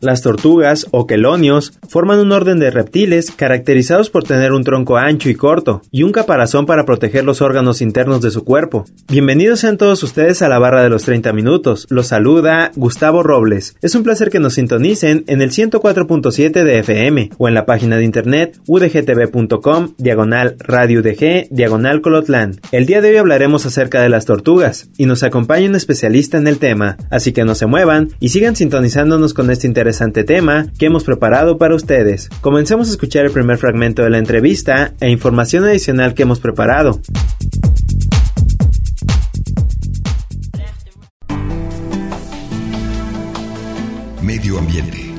Las tortugas o quelonios forman un orden de reptiles caracterizados por tener un tronco ancho y corto y un caparazón para proteger los órganos internos de su cuerpo. Bienvenidos sean todos ustedes a la barra de los 30 minutos. Los saluda Gustavo Robles. Es un placer que nos sintonicen en el 104.7 de FM o en la página de internet udgtv.com diagonal radio udg diagonal colotlán. El día de hoy hablaremos acerca de las tortugas y nos acompaña un especialista en el tema, así que no se muevan y sigan sintonizándonos con este interés interesante tema que hemos preparado para ustedes. Comencemos a escuchar el primer fragmento de la entrevista e información adicional que hemos preparado. Medio ambiente.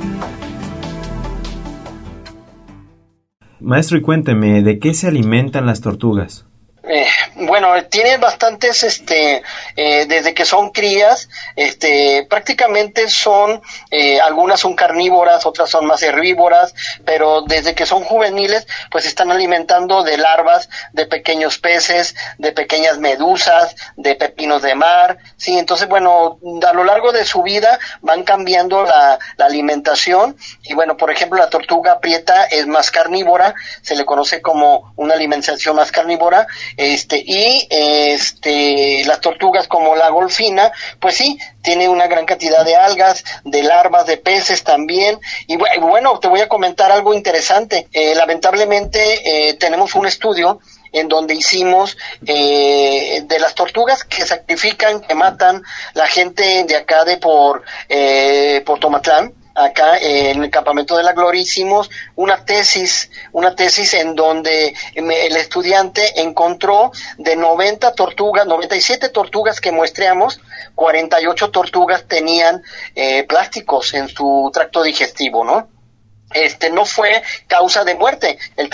Maestro, y cuénteme, ¿de qué se alimentan las tortugas? Eh, bueno, tienen bastantes, este, eh, desde que son crías, este, prácticamente son, eh, algunas son carnívoras, otras son más herbívoras, pero desde que son juveniles, pues están alimentando de larvas, de pequeños peces, de pequeñas medusas, de pepinos de mar, sí, entonces, bueno, a lo largo de su vida van cambiando la, la alimentación, y bueno, por ejemplo, la tortuga prieta es más carnívora, se le conoce como una alimentación más carnívora, este, y este, las tortugas como la golfina, pues sí, tiene una gran cantidad de algas, de larvas, de peces también. Y bueno, te voy a comentar algo interesante. Eh, lamentablemente eh, tenemos un estudio en donde hicimos eh, de las tortugas que sacrifican, que matan la gente de acá de por, eh, por Tomatlán, acá en el campamento de la Gloria una tesis, una tesis en donde el estudiante encontró de 90 tortugas, 97 tortugas que muestreamos, 48 tortugas tenían eh, plásticos en su tracto digestivo, ¿no? Este no fue causa de muerte. El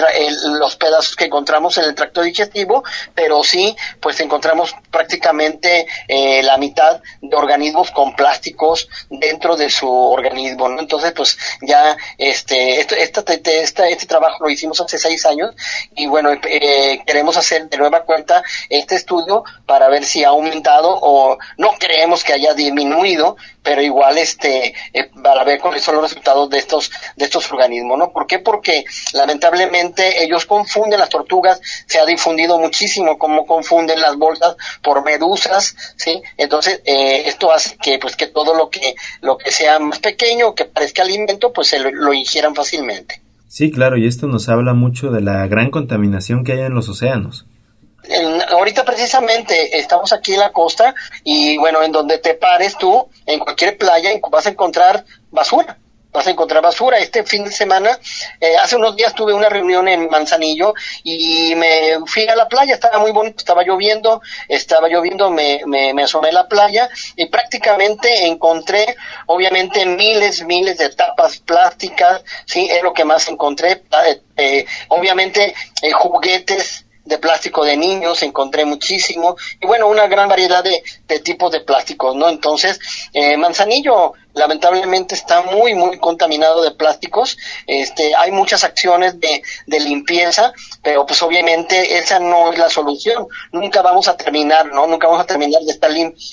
los pedazos que encontramos en el tracto digestivo pero sí pues encontramos prácticamente eh, la mitad de organismos con plásticos dentro de su organismo entonces pues ya este este, este, este trabajo lo hicimos hace seis años y bueno eh, queremos hacer de nueva cuenta este estudio para ver si ha aumentado o no creemos que haya disminuido pero igual este eh, para ver cuáles son los resultados de estos de estos organismos, ¿no? ¿Por qué? Porque lamentablemente ellos confunden las tortugas, se ha difundido muchísimo cómo confunden las bolsas por medusas, ¿sí? Entonces eh, esto hace que pues que todo lo que lo que sea más pequeño, que parezca alimento, pues se lo, lo ingieran fácilmente. Sí, claro, y esto nos habla mucho de la gran contaminación que hay en los océanos ahorita precisamente estamos aquí en la costa y bueno, en donde te pares tú, en cualquier playa, vas a encontrar basura vas a encontrar basura. Este fin de semana, eh, hace unos días tuve una reunión en Manzanillo y me fui a la playa, estaba muy bonito, estaba lloviendo, estaba lloviendo, me, me, me asomé a la playa y prácticamente encontré, obviamente, miles, miles de tapas plásticas, sí, es lo que más encontré, eh, eh, obviamente, juguetes, de plástico de niños, encontré muchísimo, y bueno, una gran variedad de, de tipos de plásticos, ¿no? Entonces, eh, Manzanillo lamentablemente está muy, muy contaminado de plásticos, este, hay muchas acciones de, de limpieza, pero pues obviamente esa no es la solución, nunca vamos a terminar, ¿no? Nunca vamos a terminar de estar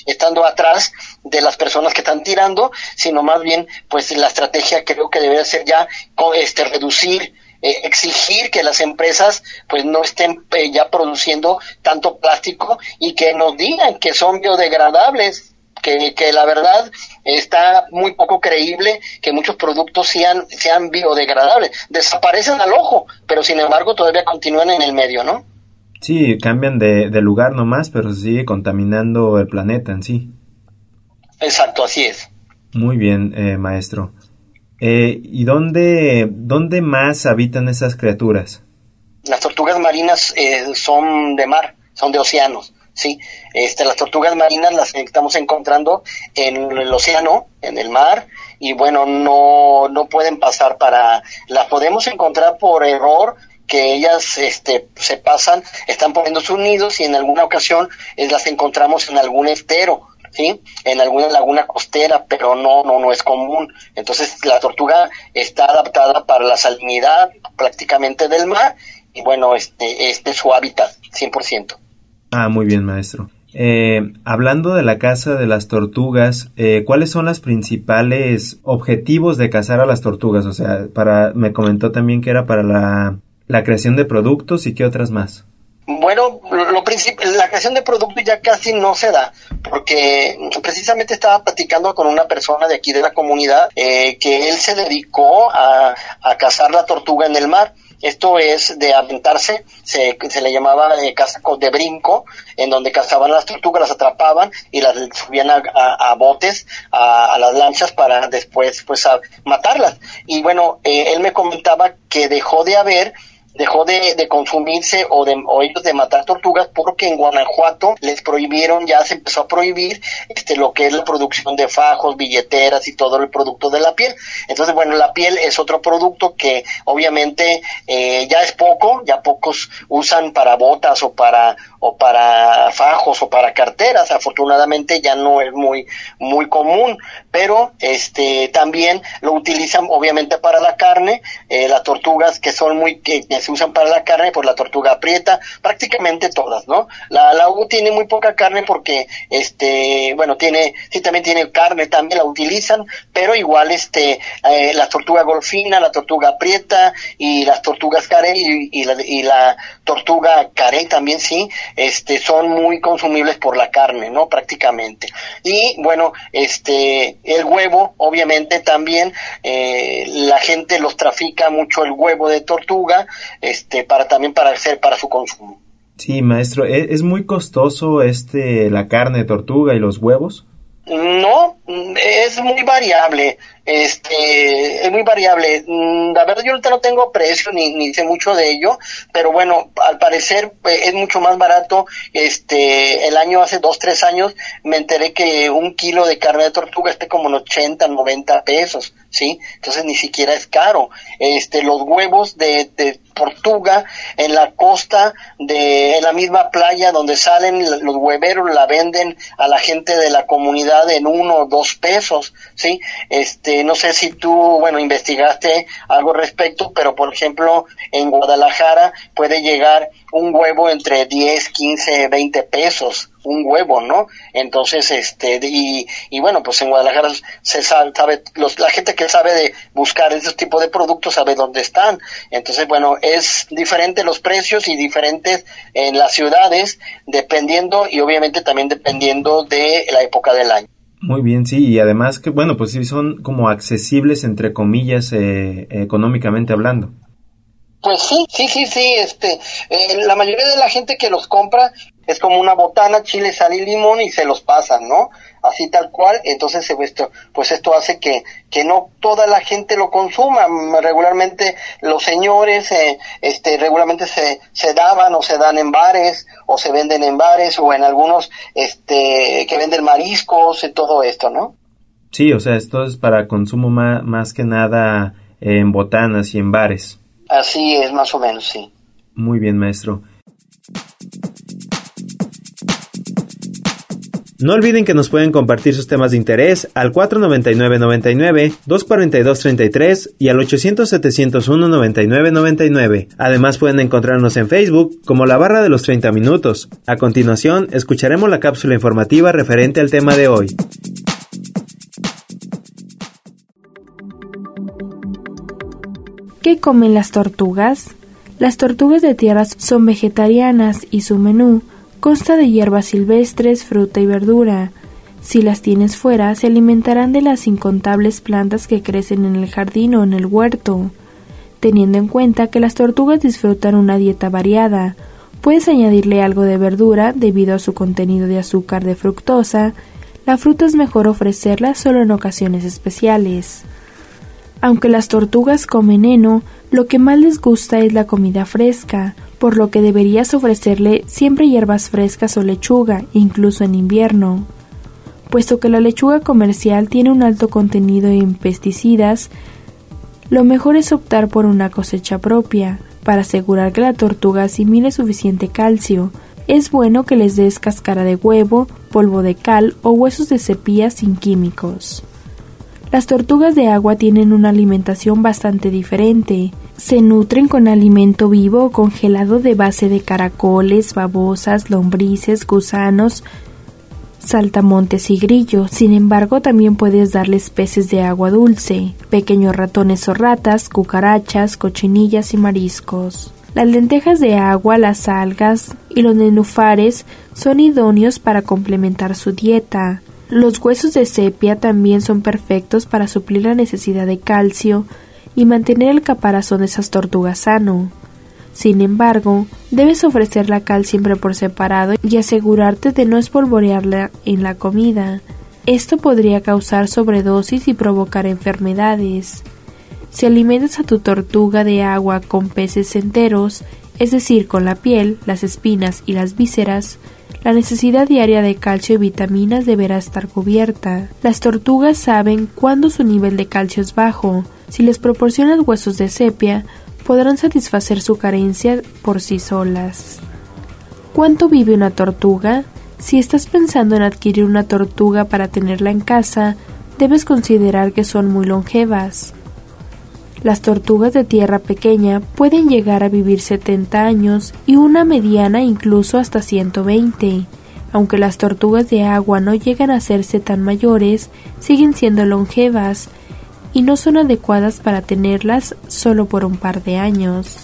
estando atrás de las personas que están tirando, sino más bien, pues la estrategia creo que debe ser ya, este, reducir eh, exigir que las empresas pues no estén eh, ya produciendo tanto plástico y que nos digan que son biodegradables, que, que, la verdad está muy poco creíble que muchos productos sean, sean biodegradables. Desaparecen al ojo, pero sin embargo todavía continúan en el medio, ¿no? Sí, cambian de, de lugar nomás, pero se sigue contaminando el planeta en sí. Exacto, así es. Muy bien, eh, maestro. Eh, ¿Y dónde, dónde más habitan esas criaturas? Las tortugas marinas eh, son de mar, son de océanos. Sí, este, las tortugas marinas las estamos encontrando en el océano, en el mar, y bueno, no, no pueden pasar para, las podemos encontrar por error que ellas este, se pasan, están poniendo sus nidos y en alguna ocasión eh, las encontramos en algún estero, ¿sí? En alguna laguna costera, pero no, no, no es común. Entonces la tortuga está adaptada para la salinidad prácticamente del mar y bueno, este, este es su hábitat, 100%. Ah, muy bien, maestro. Eh, hablando de la caza de las tortugas, eh, ¿cuáles son los principales objetivos de cazar a las tortugas? O sea, para, me comentó también que era para la, la creación de productos y qué otras más. Bueno, la creación de productos ya casi no se da, porque precisamente estaba platicando con una persona de aquí de la comunidad eh, que él se dedicó a, a cazar la tortuga en el mar esto es de aventarse, se, le llamaba eh, de brinco, en donde cazaban las tortugas, las atrapaban y las subían a, botes, a, las lanchas para después pues a matarlas. Y bueno, eh, él me comentaba que dejó de haber dejó de, de consumirse o, de, o ellos de matar tortugas porque en Guanajuato les prohibieron, ya se empezó a prohibir este lo que es la producción de fajos, billeteras y todo el producto de la piel. Entonces, bueno, la piel es otro producto que obviamente eh, ya es poco, ya pocos usan para botas o para o para fajos o para carteras. Afortunadamente ya no es muy muy común, pero este también lo utilizan obviamente para la carne, eh, las tortugas que son muy que, se usan para la carne, por la tortuga aprieta, prácticamente todas, ¿no? La, la U tiene muy poca carne porque, este, bueno, tiene, sí también tiene carne, también la utilizan, pero igual, este, eh, la tortuga golfina, la tortuga aprieta y las tortugas carey y, la, y la tortuga carey también, sí, este, son muy consumibles por la carne, ¿no? Prácticamente. Y, bueno, este, el huevo, obviamente también, eh, la gente los trafica mucho el huevo de tortuga, este, para también para hacer para su consumo. Sí, maestro, ¿e-, ¿es, muy costoso este la carne de tortuga y los huevos? No, es muy variable este es muy variable. Mm, la verdad yo ahorita no tengo precio ni, ni sé mucho de ello, pero bueno, al parecer eh, es mucho más barato. Este, el año hace dos, tres años me enteré que un kilo de carne de tortuga esté como en 80, 90 pesos, ¿sí? Entonces ni siquiera es caro. Este, los huevos de, de tortuga en la costa de en la misma playa donde salen los hueveros la venden a la gente de la comunidad en uno o dos pesos, ¿sí? Este, no sé si tú, bueno, investigaste algo al respecto, pero por ejemplo, en Guadalajara puede llegar un huevo entre 10, 15, 20 pesos, un huevo, ¿no? Entonces, este, y, y bueno, pues en Guadalajara se sabe, los, la gente que sabe de buscar esos tipos de productos sabe dónde están. Entonces, bueno, es diferente los precios y diferentes en las ciudades, dependiendo y obviamente también dependiendo de la época del año. Muy bien, sí, y además que, bueno, pues sí son como accesibles, entre comillas, eh, económicamente hablando. Pues sí, sí, sí, sí, este, eh, la mayoría de la gente que los compra es como una botana, chile, sal y limón y se los pasan, ¿no? Así tal cual, entonces esto, pues esto hace que, que no toda la gente lo consuma. Regularmente los señores, eh, este, regularmente se, se daban o se dan en bares o se venden en bares o en algunos, este, que venden mariscos y todo esto, ¿no? Sí, o sea, esto es para consumo más, más que nada en botanas y en bares. Así es, más o menos, sí. Muy bien, maestro. No olviden que nos pueden compartir sus temas de interés al 499-99, 242-33 y al 800-701-9999. Además pueden encontrarnos en Facebook como la barra de los 30 minutos. A continuación, escucharemos la cápsula informativa referente al tema de hoy. ¿Qué comen las tortugas? Las tortugas de tierra son vegetarianas y su menú consta de hierbas silvestres, fruta y verdura. Si las tienes fuera, se alimentarán de las incontables plantas que crecen en el jardín o en el huerto. Teniendo en cuenta que las tortugas disfrutan una dieta variada, puedes añadirle algo de verdura debido a su contenido de azúcar de fructosa. La fruta es mejor ofrecerla solo en ocasiones especiales. Aunque las tortugas comen heno, lo que más les gusta es la comida fresca, por lo que deberías ofrecerle siempre hierbas frescas o lechuga, incluso en invierno. Puesto que la lechuga comercial tiene un alto contenido en pesticidas, lo mejor es optar por una cosecha propia, para asegurar que la tortuga asimile suficiente calcio. Es bueno que les des cáscara de huevo, polvo de cal o huesos de cepilla sin químicos. Las tortugas de agua tienen una alimentación bastante diferente. Se nutren con alimento vivo o congelado de base de caracoles, babosas, lombrices, gusanos, saltamontes y grillos. Sin embargo, también puedes darles peces de agua dulce, pequeños ratones o ratas, cucarachas, cochinillas y mariscos. Las lentejas de agua, las algas y los nenufares son idóneos para complementar su dieta. Los huesos de sepia también son perfectos para suplir la necesidad de calcio y mantener el caparazón de esas tortugas sano. Sin embargo, debes ofrecer la cal siempre por separado y asegurarte de no espolvorearla en la comida. Esto podría causar sobredosis y provocar enfermedades. Si alimentas a tu tortuga de agua con peces enteros, es decir, con la piel, las espinas y las vísceras, la necesidad diaria de calcio y vitaminas deberá estar cubierta. Las tortugas saben cuándo su nivel de calcio es bajo. Si les proporcionas huesos de sepia, podrán satisfacer su carencia por sí solas. ¿Cuánto vive una tortuga? Si estás pensando en adquirir una tortuga para tenerla en casa, debes considerar que son muy longevas. Las tortugas de tierra pequeña pueden llegar a vivir 70 años y una mediana incluso hasta 120. Aunque las tortugas de agua no llegan a hacerse tan mayores, siguen siendo longevas y no son adecuadas para tenerlas solo por un par de años.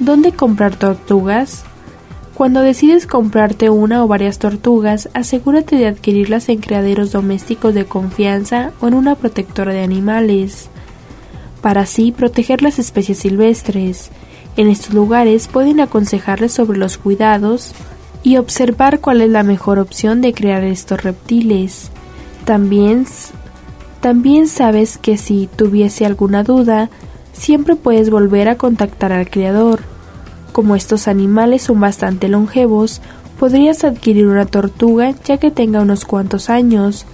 ¿Dónde comprar tortugas? Cuando decides comprarte una o varias tortugas, asegúrate de adquirirlas en criaderos domésticos de confianza o en una protectora de animales para así proteger las especies silvestres. En estos lugares pueden aconsejarles sobre los cuidados y observar cuál es la mejor opción de crear estos reptiles. También, también sabes que si tuviese alguna duda, siempre puedes volver a contactar al criador. Como estos animales son bastante longevos, podrías adquirir una tortuga ya que tenga unos cuantos años,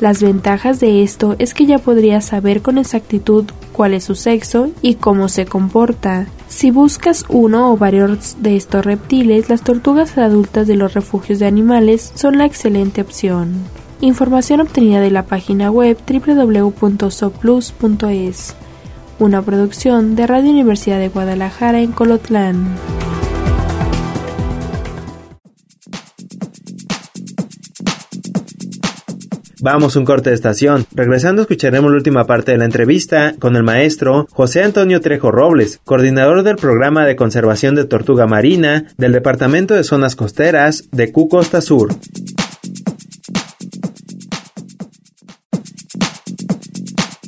las ventajas de esto es que ya podrías saber con exactitud cuál es su sexo y cómo se comporta. Si buscas uno o varios de estos reptiles, las tortugas adultas de los refugios de animales son la excelente opción. Información obtenida de la página web www.soplus.es. Una producción de Radio Universidad de Guadalajara en Colotlán. Vamos un corte de estación. Regresando escucharemos la última parte de la entrevista con el maestro José Antonio Trejo Robles, coordinador del programa de conservación de tortuga marina del Departamento de Zonas Costeras de Q Costa Sur.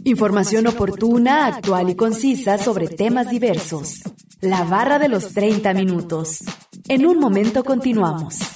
Información oportuna, actual y concisa sobre temas diversos. La barra de los 30 minutos. En un momento continuamos.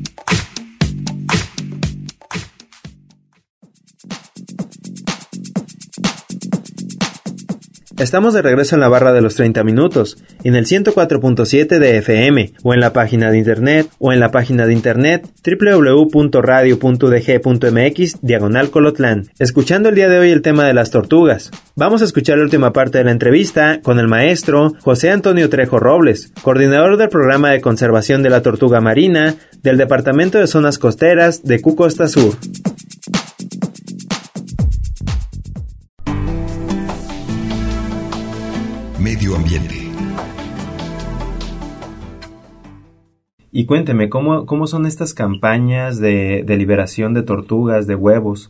Estamos de regreso en la barra de los 30 minutos, en el 104.7 de FM, o en la página de internet, o en la página de internet www.radio.dg.mx diagonal colotlán, escuchando el día de hoy el tema de las tortugas. Vamos a escuchar la última parte de la entrevista con el maestro José Antonio Trejo Robles, coordinador del programa de conservación de la tortuga marina del Departamento de Zonas Costeras de Cucosta Sur. Y cuénteme, ¿cómo, cómo son estas campañas de, liberación de tortugas, de huevos?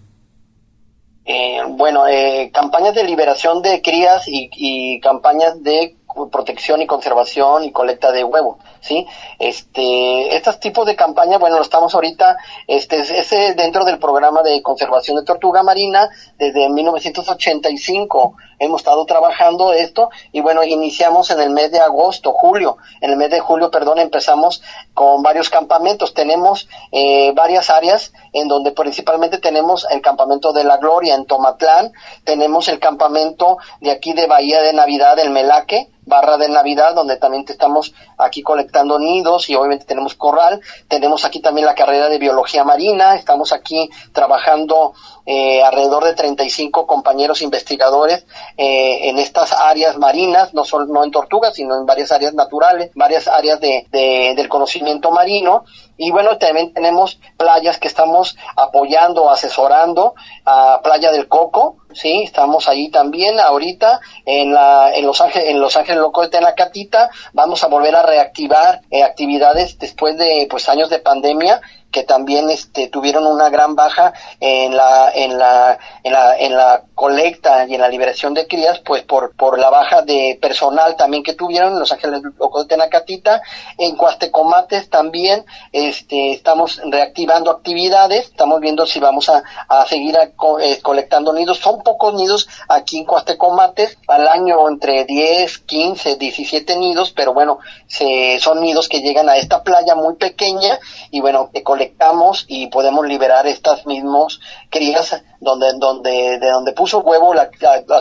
Eh, bueno, eh, campañas de liberación de crías y, campañas de protección y conservación y colecta de huevo, ¿sí? Este, estos tipos de campaña, bueno, lo estamos ahorita, este, es dentro del programa de conservación de tortuga marina desde 1985 hemos estado trabajando esto y bueno, iniciamos en el mes de agosto, julio, en el mes de julio, perdón, empezamos con varios campamentos, tenemos eh, varias áreas en donde principalmente tenemos el campamento de la Gloria en Tomatlán, tenemos el campamento de aquí de Bahía de Navidad, el Melaque, barra de Navidad, donde también estamos aquí colectando nidos y obviamente tenemos corral. Tenemos aquí también la carrera de biología marina. Estamos aquí trabajando eh, alrededor de 35 compañeros investigadores eh, en estas áreas marinas, no solo no en tortugas, sino en varias áreas naturales, varias áreas de, del conocimiento marino. Y bueno, también tenemos playas que estamos apoyando, asesorando, a Playa del Coco, sí, estamos ahí también ahorita en la en Los Ángeles en Los Ángeles Loco de Tenacatita, vamos a volver a reactivar eh, actividades después de pues años de pandemia que también este, tuvieron una gran baja en la, en la, en la, en la colecta y en la liberación de crías, pues por, por la baja de personal también que tuvieron en Los Ángeles Locos de Tenacatita. En Cuastecomates también este, estamos reactivando actividades, estamos viendo si vamos a, a seguir eh, colectando nidos. Son pocos nidos aquí en Cuastecomates, al año entre 10, 15, 17 nidos, pero bueno, se, son nidos que llegan a esta playa muy pequeña y bueno, colectamos y podemos liberar estas mismos crías donde, donde, de donde puso huevo la,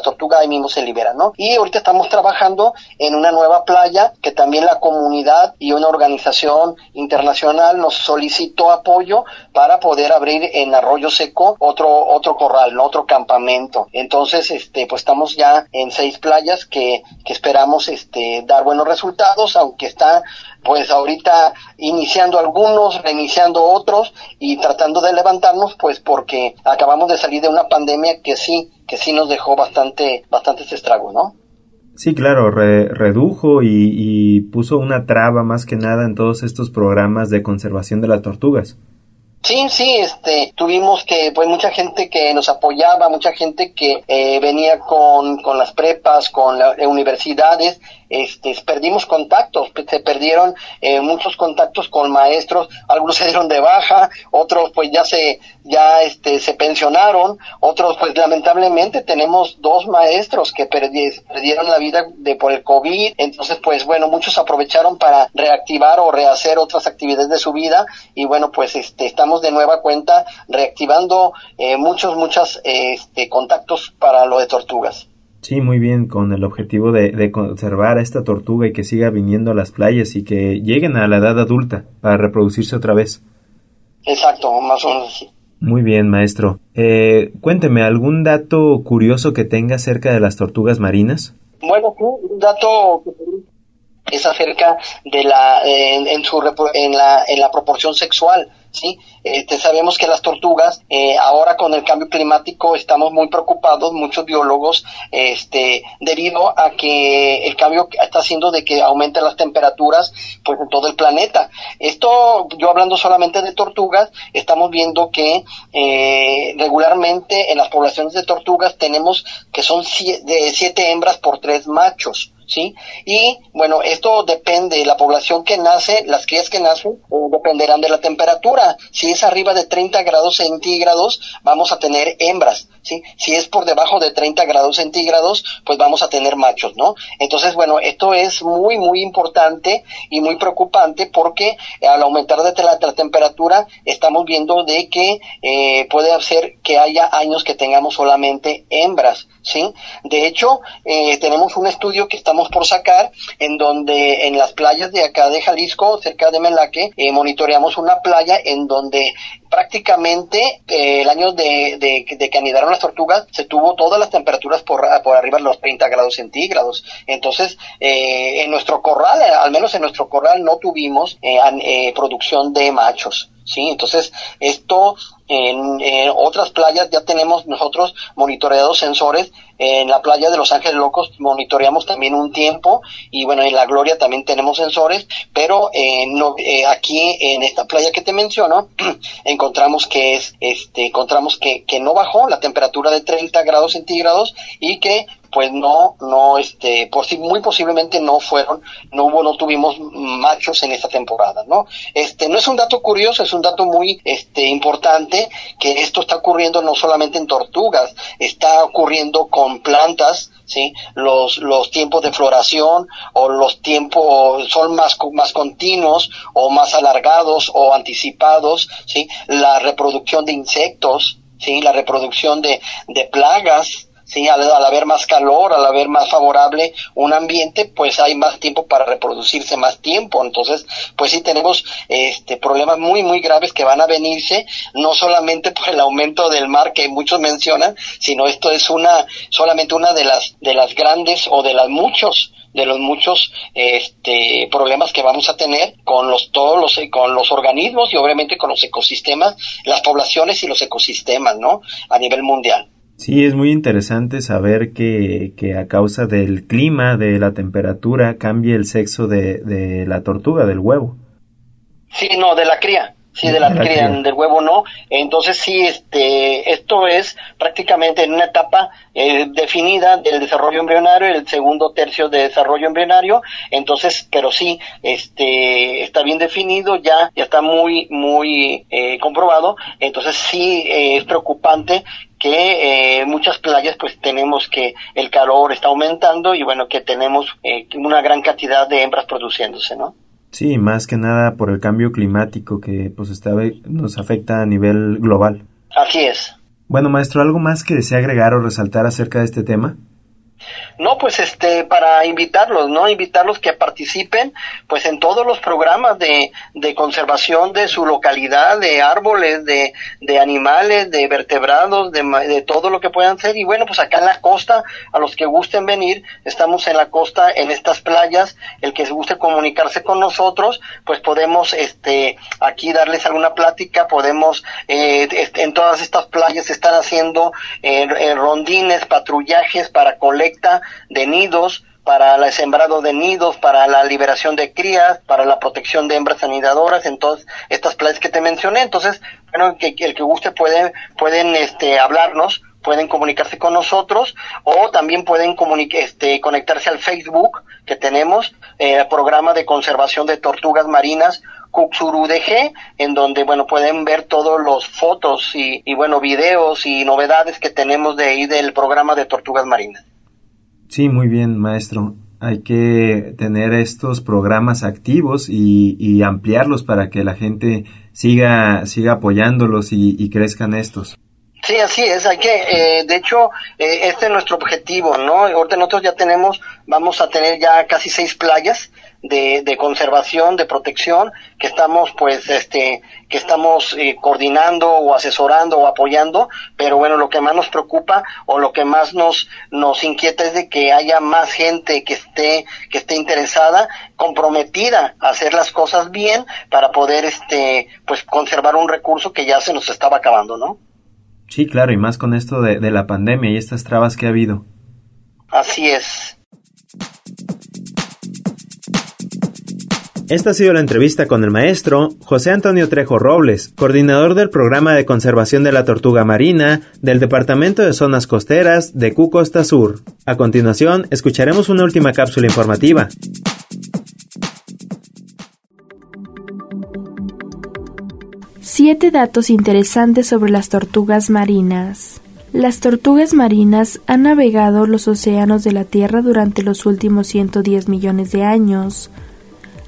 tortuga ahí mismo se libera, ¿no? Y ahorita estamos trabajando en una nueva playa que también la comunidad y una organización internacional nos solicitó apoyo para poder abrir en Arroyo Seco otro, otro corral, ¿no? Otro campamento. Entonces, este, pues estamos ya en seis playas que, que esperamos, este, dar buenos resultados, aunque está pues ahorita iniciando algunos, reiniciando otros y tratando de levantarnos, pues porque acabamos de salir de una pandemia que sí, que sí nos dejó bastante, bastantes estragos, ¿no? Sí, claro, redujo y, y puso una traba más que nada en todos estos programas de conservación de las tortugas. Sí, sí, este, tuvimos que, pues mucha gente que nos apoyaba, mucha gente que eh, venía con, con las prepas, con las universidades, este, perdimos contactos, se perdieron eh, muchos contactos con maestros, algunos se dieron de baja, otros pues ya se, ya este, se pensionaron, otros pues lamentablemente tenemos dos maestros que perdieron la vida de, por el COVID, entonces pues bueno, muchos aprovecharon para reactivar o rehacer otras actividades de su vida y bueno, pues este, estamos de nueva cuenta reactivando eh, muchos, muchos este, contactos para lo de tortugas. Sí, muy bien, con el objetivo de, conservar a esta tortuga y que siga viniendo a las playas y que lleguen a la edad adulta para reproducirse otra vez. Exacto, más o menos así. Muy bien, maestro. Eh, cuénteme, ¿algún dato curioso que tenga acerca de las tortugas marinas? Bueno, un dato que es acerca de la en, su en la en la proporción sexual sí este, sabemos que las tortugas eh, ahora con el cambio climático estamos muy preocupados muchos biólogos este debido a que el cambio está haciendo de que aumenten las temperaturas pues en todo el planeta. Esto yo hablando solamente de tortugas estamos viendo que eh, regularmente en las poblaciones de tortugas tenemos que son de siete hembras por tres machos ¿sí? Y bueno, esto depende, la población que nace, las crías que nacen, eh, dependerán de la temperatura. Si es arriba de 30 grados centígrados, vamos a tener hembras, ¿sí? Si es por debajo de 30 grados centígrados, pues vamos a tener machos, ¿no? Entonces, bueno, esto es muy, muy importante y muy preocupante porque al aumentar de la, temperatura, estamos viendo de que eh, puede hacer que haya años que tengamos solamente hembras, ¿sí? De hecho, eh, tenemos un estudio que estamos por sacar en donde en las playas de acá de Jalisco, cerca de Melaque, eh, monitoreamos una playa en donde prácticamente eh, el año de, de, que anidaron las tortugas se tuvo todas las temperaturas por, por arriba de los 30 grados centígrados. Entonces, eh, en nuestro corral, al menos en nuestro corral, no tuvimos producción de machos. ¿sí? Entonces, esto en, otras playas ya tenemos nosotros monitoreados sensores. En la playa de Los Ángeles Locos monitoreamos también un tiempo y bueno, en la Gloria también tenemos sensores, pero eh, no, eh, aquí en esta playa que te menciono encontramos que es, este, encontramos que, que no bajó la temperatura de 30 grados centígrados y que pues no, no, este, muy posiblemente no fueron, no hubo, no tuvimos machos en esta temporada, ¿no? Este, no es un dato curioso, es un dato muy, este, importante que esto está ocurriendo no solamente en tortugas, está ocurriendo con plantas, ¿sí? Los, los tiempos de floración o los tiempos son más, más continuos o más alargados o anticipados, ¿sí? La reproducción de insectos, ¿sí? La reproducción de, de plagas, ¿sí? Al, haber más calor, al haber más favorable un ambiente, pues hay más tiempo para reproducirse más tiempo. Entonces, pues sí tenemos este problemas muy, muy graves que van a venirse, no solamente por el aumento del mar que muchos mencionan, sino esto es una, solamente una de las, de las grandes o de las muchos de los muchos este, problemas que vamos a tener con los todos los con los organismos y obviamente con los ecosistemas, las poblaciones y los ecosistemas, ¿no? A nivel mundial. Sí, es muy interesante saber que, que a causa del clima, de la temperatura, cambie el sexo de, de la tortuga, del huevo. Sí, no, de la cría. Sí, de la, cría, del huevo no. Entonces sí, este, esto es prácticamente en una etapa eh, definida del desarrollo embrionario, el segundo tercio de desarrollo embrionario. Entonces, pero sí, este, está bien definido, ya, ya está muy, muy eh, comprobado. Entonces sí eh, es preocupante que eh, muchas playas pues tenemos que el calor está aumentando y bueno que tenemos eh, una gran cantidad de hembras produciéndose, ¿no? Sí, más que nada por el cambio climático que pues está, nos afecta a nivel global. Así es. Bueno, maestro, ¿algo más que desea agregar o resaltar acerca de este tema? No, pues este, para invitarlos, ¿no? Invitarlos que participen, pues en todos los programas de, de conservación de su localidad, de árboles, de, de animales, de vertebrados, de, de todo lo que puedan ser. Y bueno, pues acá en la costa, a los que gusten venir, estamos en la costa, en estas playas, el que se guste comunicarse con nosotros, pues podemos, este, aquí darles alguna plática, podemos, eh, en todas estas playas están haciendo eh, rondines, patrullajes para de nidos, para el sembrado de nidos, para la liberación de crías, para la protección de hembras anidadoras, entonces estas playas que te mencioné, entonces, bueno, que, el que guste pueden, pueden este, hablarnos, pueden comunicarse con nosotros o también pueden este, conectarse al Facebook que tenemos, el eh, programa de conservación de tortugas marinas DG, en donde, bueno, pueden ver todos los fotos y, y, bueno, videos y novedades que tenemos de ahí del programa de tortugas marinas. Sí, muy bien, maestro. Hay que tener estos programas activos y, ampliarlos para que la gente siga, siga apoyándolos y, crezcan estos. Sí, así es, hay que, eh, de hecho, eh, este es nuestro objetivo, ¿no? Ahorita nosotros ya tenemos, vamos a tener ya casi seis playas de, de conservación, de protección, que estamos pues este, que estamos eh, coordinando o asesorando o apoyando, pero bueno, lo que más nos preocupa o lo que más nos, nos inquieta es de que haya más gente que esté, que esté interesada, comprometida a hacer las cosas bien para poder este, pues conservar un recurso que ya se nos estaba acabando, ¿no? Sí, claro, y más con esto de, de la pandemia y estas trabas que ha habido. Así es. Esta ha sido la entrevista con el maestro José Antonio Trejo Robles, coordinador del programa de conservación de la tortuga marina del Departamento de Zonas Costeras de Q Costa Sur. A continuación, escucharemos una última cápsula informativa. Siete datos interesantes sobre las tortugas marinas. Las tortugas marinas han navegado los océanos de la Tierra durante los últimos 110 millones de años,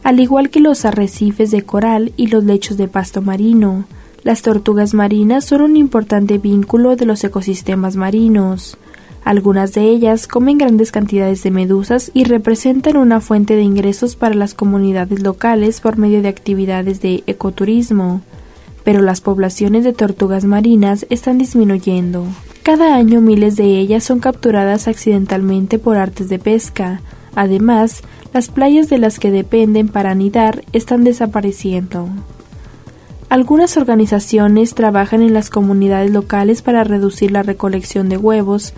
al igual que los arrecifes de coral y los lechos de pasto marino. Las tortugas marinas son un importante vínculo de los ecosistemas marinos. Algunas de ellas comen grandes cantidades de medusas y representan una fuente de ingresos para las comunidades locales por medio de actividades de ecoturismo. Pero las poblaciones de tortugas marinas están disminuyendo. Cada año miles de ellas son capturadas accidentalmente por artes de pesca. Además, las playas de las que dependen para anidar están desapareciendo. Algunas organizaciones trabajan en las comunidades locales para reducir la recolección de huevos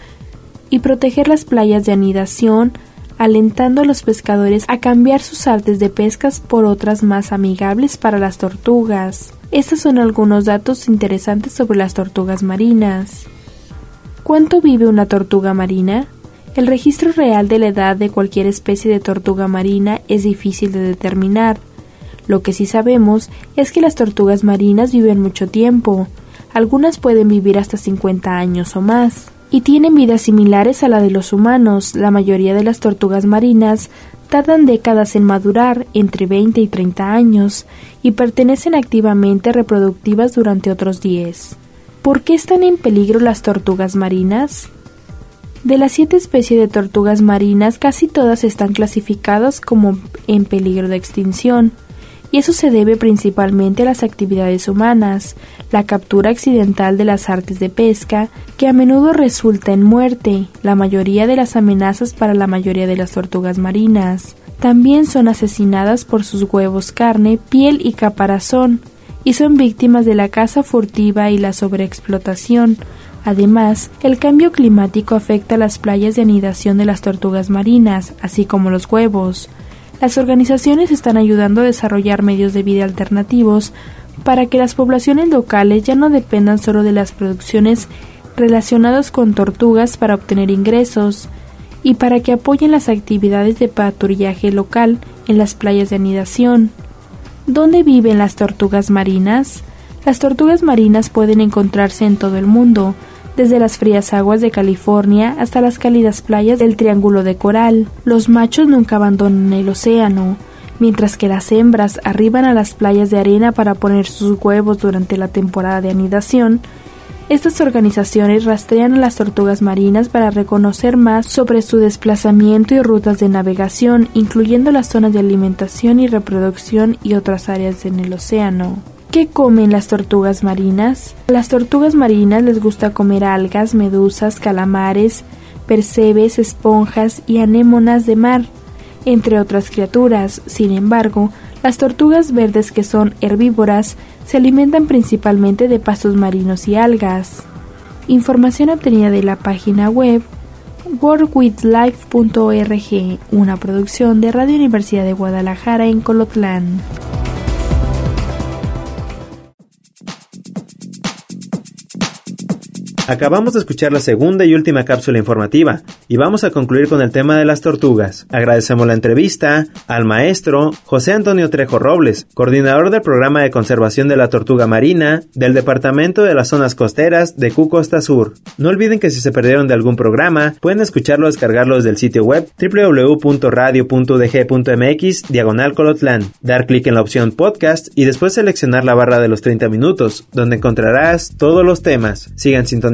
y proteger las playas de anidación, alentando a los pescadores a cambiar sus artes de pescas por otras más amigables para las tortugas. Estos son algunos datos interesantes sobre las tortugas marinas. ¿Cuánto vive una tortuga marina? El registro real de la edad de cualquier especie de tortuga marina es difícil de determinar. Lo que sí sabemos es que las tortugas marinas viven mucho tiempo. Algunas pueden vivir hasta 50 años o más. Y tienen vidas similares a la de los humanos. La mayoría de las tortugas marinas tardan décadas en madurar, entre 20 y 30 años, y pertenecen activamente reproductivas durante otros 10. ¿Por qué están en peligro las tortugas marinas? De las siete especies de tortugas marinas, casi todas están clasificadas como en peligro de extinción y eso se debe principalmente a las actividades humanas, la captura accidental de las artes de pesca, que a menudo resulta en muerte, la mayoría de las amenazas para la mayoría de las tortugas marinas. También son asesinadas por sus huevos, carne, piel y caparazón, y son víctimas de la caza furtiva y la sobreexplotación. Además, el cambio climático afecta las playas de anidación de las tortugas marinas, así como los huevos. Las organizaciones están ayudando a desarrollar medios de vida alternativos para que las poblaciones locales ya no dependan solo de las producciones relacionadas con tortugas para obtener ingresos y para que apoyen las actividades de patrullaje local en las playas de anidación. ¿Dónde viven las tortugas marinas? Las tortugas marinas pueden encontrarse en todo el mundo, desde las frías aguas de California hasta las cálidas playas del Triángulo de Coral. Los machos nunca abandonan el océano, mientras que las hembras arriban a las playas de arena para poner sus huevos durante la temporada de anidación. Estas organizaciones rastrean a las tortugas marinas para reconocer más sobre su desplazamiento y rutas de navegación, incluyendo las zonas de alimentación y reproducción y otras áreas en el océano. ¿Qué comen las tortugas marinas? A las tortugas marinas les gusta comer algas, medusas, calamares, percebes, esponjas y anémonas de mar, entre otras criaturas. Sin embargo, las tortugas verdes que son herbívoras se alimentan principalmente de pastos marinos y algas. Información obtenida de la página web workwithlife.org, una producción de Radio Universidad de Guadalajara en Colotlán. Acabamos de escuchar la segunda y última cápsula informativa y vamos a concluir con el tema de las tortugas. Agradecemos la entrevista al maestro José Antonio Trejo Robles, coordinador del programa de conservación de la tortuga marina del Departamento de las Zonas Costeras de Q Costa Sur. No olviden que si se perdieron de algún programa, pueden escucharlo o descargarlo desde el sitio web www.radio.dg.mx diagonal colotlán, dar clic en la opción podcast y después seleccionar la barra de los 30 minutos, donde encontrarás todos los temas. Sigan sintonizando